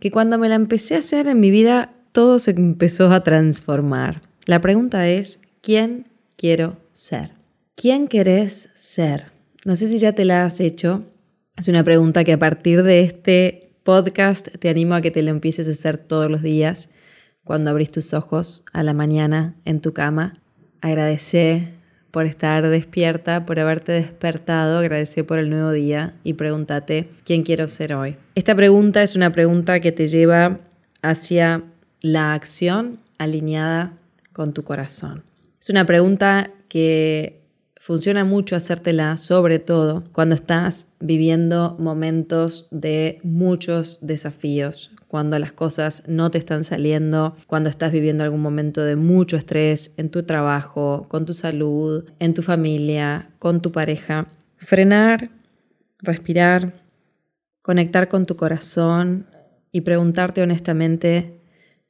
que cuando me la empecé a hacer en mi vida todo se empezó a transformar. La pregunta es, ¿quién quiero ser? ¿Quién querés ser? No sé si ya te la has hecho. Es una pregunta que a partir de este podcast te animo a que te lo empieces a hacer todos los días cuando abrís tus ojos a la mañana en tu cama. Agradece por estar despierta, por haberte despertado, agradece por el nuevo día y pregúntate quién quiero ser hoy. Esta pregunta es una pregunta que te lleva hacia la acción alineada con tu corazón. Es una pregunta que funciona mucho hacértela, sobre todo cuando estás viviendo momentos de muchos desafíos, cuando las cosas no te están saliendo, cuando estás viviendo algún momento de mucho estrés en tu trabajo, con tu salud, en tu familia, con tu pareja. Frenar, respirar, conectar con tu corazón y preguntarte honestamente,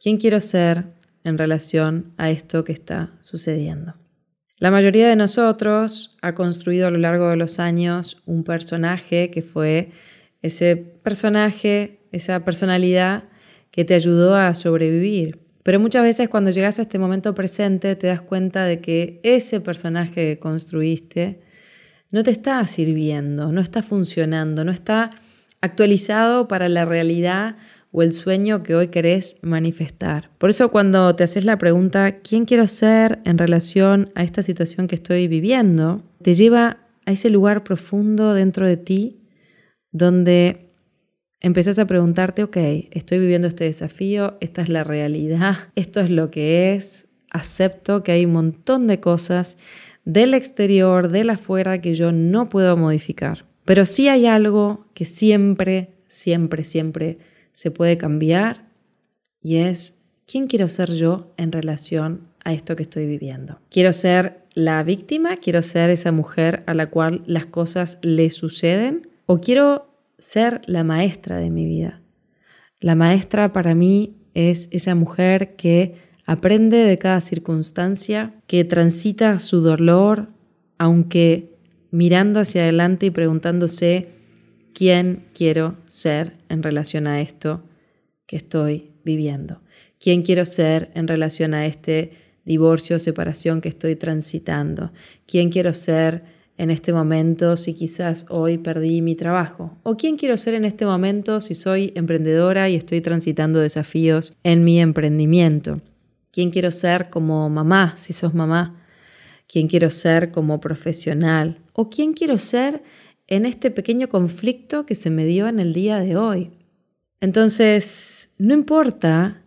¿quién quiero ser en relación a esto que está sucediendo? La mayoría de nosotros ha construido a lo largo de los años un personaje que fue ese personaje, esa personalidad que te ayudó a sobrevivir. Pero muchas veces cuando llegas a este momento presente te das cuenta de que ese personaje que construiste no te está sirviendo, no está funcionando, no está actualizado para la realidad o el sueño que hoy querés manifestar. Por eso cuando te haces la pregunta, ¿quién quiero ser en relación a esta situación que estoy viviendo? Te lleva a ese lugar profundo dentro de ti donde empezás a preguntarte, ok, estoy viviendo este desafío, esta es la realidad, esto es lo que es, acepto que hay un montón de cosas del exterior, del afuera que yo no puedo modificar. Pero sí hay algo que siempre, siempre, siempre se puede cambiar y es quién quiero ser yo en relación a esto que estoy viviendo. Quiero ser la víctima, quiero ser esa mujer a la cual las cosas le suceden o quiero ser la maestra de mi vida. La maestra para mí es esa mujer que aprende de cada circunstancia, que transita su dolor, aunque mirando hacia adelante y preguntándose quién quiero ser en relación a esto que estoy viviendo, quién quiero ser en relación a este divorcio o separación que estoy transitando, quién quiero ser en este momento si quizás hoy perdí mi trabajo, o quién quiero ser en este momento si soy emprendedora y estoy transitando desafíos en mi emprendimiento, quién quiero ser como mamá si sos mamá, quién quiero ser como profesional, o quién quiero ser en este pequeño conflicto que se me dio en el día de hoy. Entonces, no importa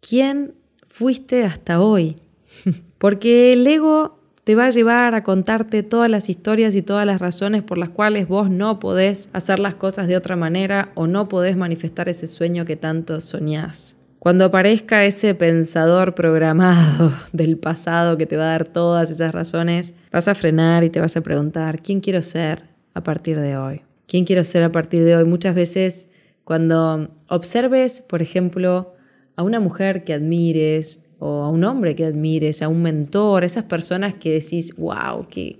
quién fuiste hasta hoy, porque el ego te va a llevar a contarte todas las historias y todas las razones por las cuales vos no podés hacer las cosas de otra manera o no podés manifestar ese sueño que tanto soñás. Cuando aparezca ese pensador programado del pasado que te va a dar todas esas razones, vas a frenar y te vas a preguntar, ¿quién quiero ser? A partir de hoy? ¿Quién quiero ser a partir de hoy? Muchas veces cuando observes, por ejemplo, a una mujer que admires o a un hombre que admires, a un mentor, esas personas que decís, wow, qué,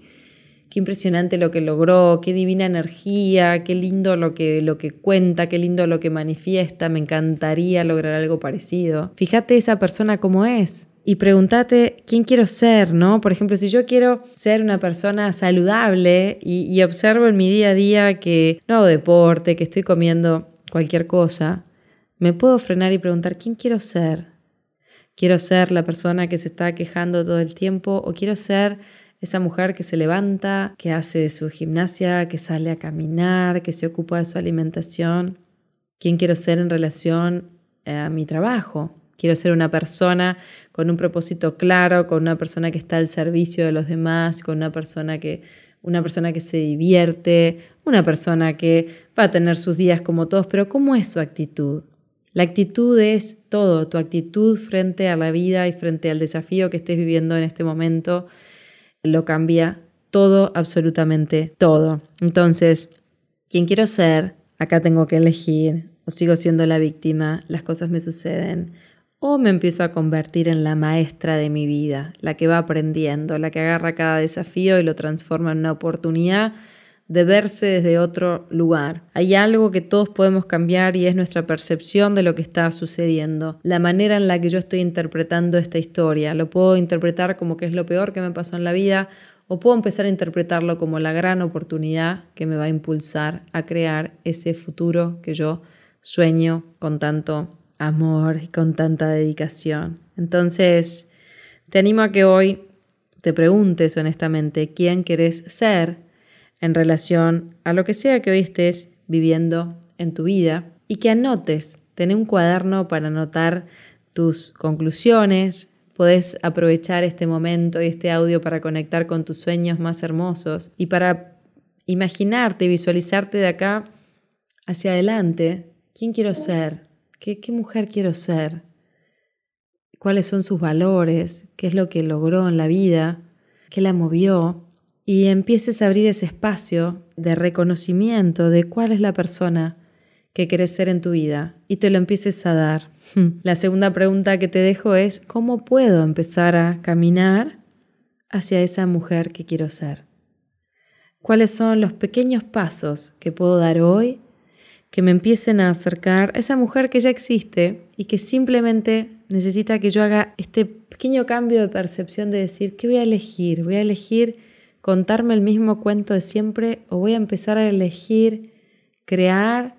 qué impresionante lo que logró, qué divina energía, qué lindo lo que, lo que cuenta, qué lindo lo que manifiesta, me encantaría lograr algo parecido. Fíjate esa persona cómo es y pregúntate quién quiero ser, ¿no? Por ejemplo, si yo quiero ser una persona saludable y, observo en mi día a día que no hago deporte, que estoy comiendo cualquier cosa, me puedo frenar y preguntar quién quiero ser. ¿Quiero ser la persona que se está quejando todo el tiempo o quiero ser esa mujer que se levanta, que hace su gimnasia, que sale a caminar, que se ocupa de su alimentación? ¿Quién quiero ser en relación a mi trabajo? Quiero ser una persona con un propósito claro, con una persona que está al servicio de los demás, con una persona que, una persona que se divierte, una persona que va a tener sus días como todos, pero ¿cómo es su actitud? La actitud es todo, tu actitud frente a la vida y frente al desafío que estés viviendo en este momento lo cambia todo, absolutamente todo. Entonces, ¿quién quiero ser? Acá tengo que elegir, o sigo siendo la víctima, las cosas me suceden, o me empiezo a convertir en la maestra de mi vida, la que va aprendiendo, la que agarra cada desafío y lo transforma en una oportunidad de verse desde otro lugar. Hay algo que todos podemos cambiar y es nuestra percepción de lo que está sucediendo, la manera en la que yo estoy interpretando esta historia. Lo puedo interpretar como que es lo peor que me pasó en la vida o puedo empezar a interpretarlo como la gran oportunidad que me va a impulsar a crear ese futuro que yo sueño con tanto amor y con tanta dedicación. Entonces, te animo a que hoy te preguntes honestamente quién querés ser en relación a lo que sea que hoy estés viviendo en tu vida y que anotes, ten un cuaderno para anotar tus conclusiones, podés aprovechar este momento y este audio para conectar con tus sueños más hermosos y para imaginarte, visualizarte de acá hacia adelante, quién quiero ser, ¿Qué, mujer quiero ser? ¿Cuáles son sus valores? ¿Qué es lo que logró en la vida? ¿Qué la movió? Y empieces a abrir ese espacio de reconocimiento de cuál es la persona que querés ser en tu vida y te lo empieces a dar. La segunda pregunta que te dejo es, ¿cómo puedo empezar a caminar hacia esa mujer que quiero ser? ¿Cuáles son los pequeños pasos que puedo dar hoy que me empiecen a acercar a esa mujer que ya existe y que simplemente necesita que yo haga este pequeño cambio de percepción de decir, ¿qué voy a elegir? ¿Voy a elegir contarme el mismo cuento de siempre o voy a empezar a elegir crear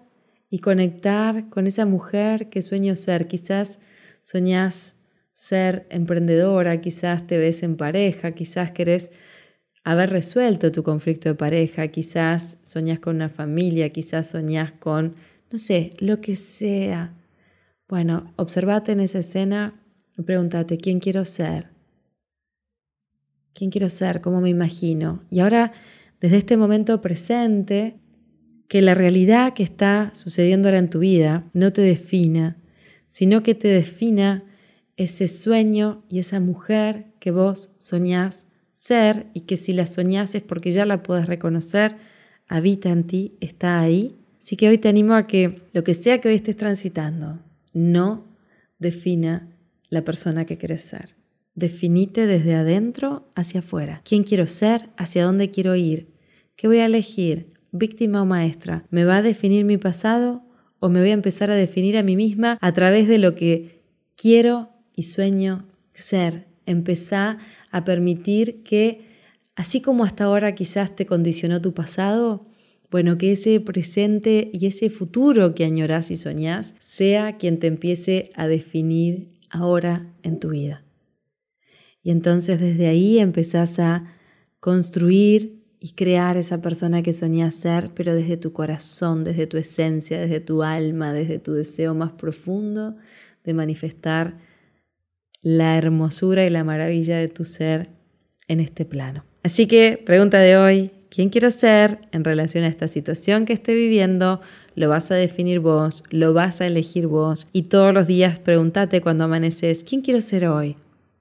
y conectar con esa mujer que sueño ser? Quizás soñás ser emprendedora, quizás te ves en pareja, quizás querés haber resuelto tu conflicto de pareja, quizás soñás con una familia, quizás soñás con, no sé, lo que sea. Bueno, observate en esa escena y pregúntate, ¿quién quiero ser? ¿Quién quiero ser? ¿Cómo me imagino? Y ahora, desde este momento presente, que la realidad que está sucediendo ahora en tu vida no te defina, sino que te defina ese sueño y esa mujer que vos soñás ser y que si la soñás es porque ya la puedes reconocer, habita en ti, está ahí. Así que hoy te animo a que lo que sea que hoy estés transitando no defina la persona que quieres ser. Definite desde adentro hacia afuera. ¿Quién quiero ser? ¿Hacia dónde quiero ir? ¿Qué voy a elegir? ¿Víctima o maestra? ¿Me va a definir mi pasado o me voy a empezar a definir a mí misma a través de lo que quiero y sueño ser? Empezá a permitir que, así como hasta ahora quizás te condicionó tu pasado, bueno, que ese presente y ese futuro que añorás y soñás sea quien te empiece a definir ahora en tu vida. Y entonces desde ahí empezás a construir y crear esa persona que soñás ser, pero desde tu corazón, desde tu esencia, desde tu alma, desde tu deseo más profundo de manifestar la hermosura y la maravilla de tu ser en este plano. Así que, pregunta de hoy, ¿quién quiero ser en relación a esta situación que esté viviendo? Lo vas a definir vos, lo vas a elegir vos y todos los días pregúntate cuando amaneces, ¿quién quiero ser hoy?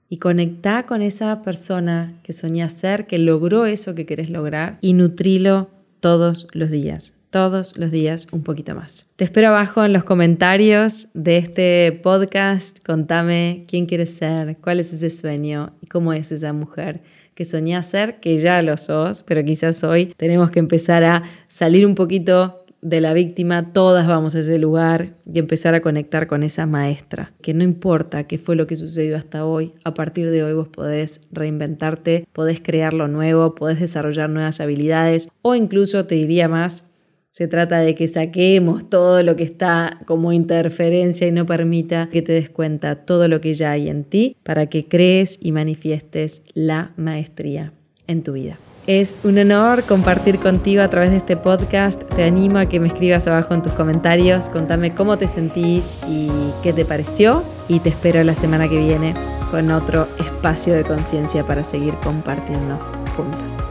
Y conecta con esa persona que soñás ser, que logró eso que querés lograr y nutrilo todos los días todos los días un poquito más. Te espero abajo en los comentarios de este podcast. Contame quién quieres ser, cuál es ese sueño y cómo es esa mujer que soñás ser, que ya lo sos, pero quizás hoy tenemos que empezar a salir un poquito de la víctima, todas vamos a ese lugar y empezar a conectar con esa maestra, que no importa qué fue lo que sucedió hasta hoy, a partir de hoy vos podés reinventarte, podés crear lo nuevo, podés desarrollar nuevas habilidades o incluso te diría más, se trata de que saquemos todo lo que está como interferencia y no permita que te des cuenta todo lo que ya hay en ti para que crees y manifiestes la maestría en tu vida. Es un honor compartir contigo a través de este podcast. Te animo a que me escribas abajo en tus comentarios, contame cómo te sentís y qué te pareció. Y te espero la semana que viene con otro espacio de conciencia para seguir compartiendo juntas.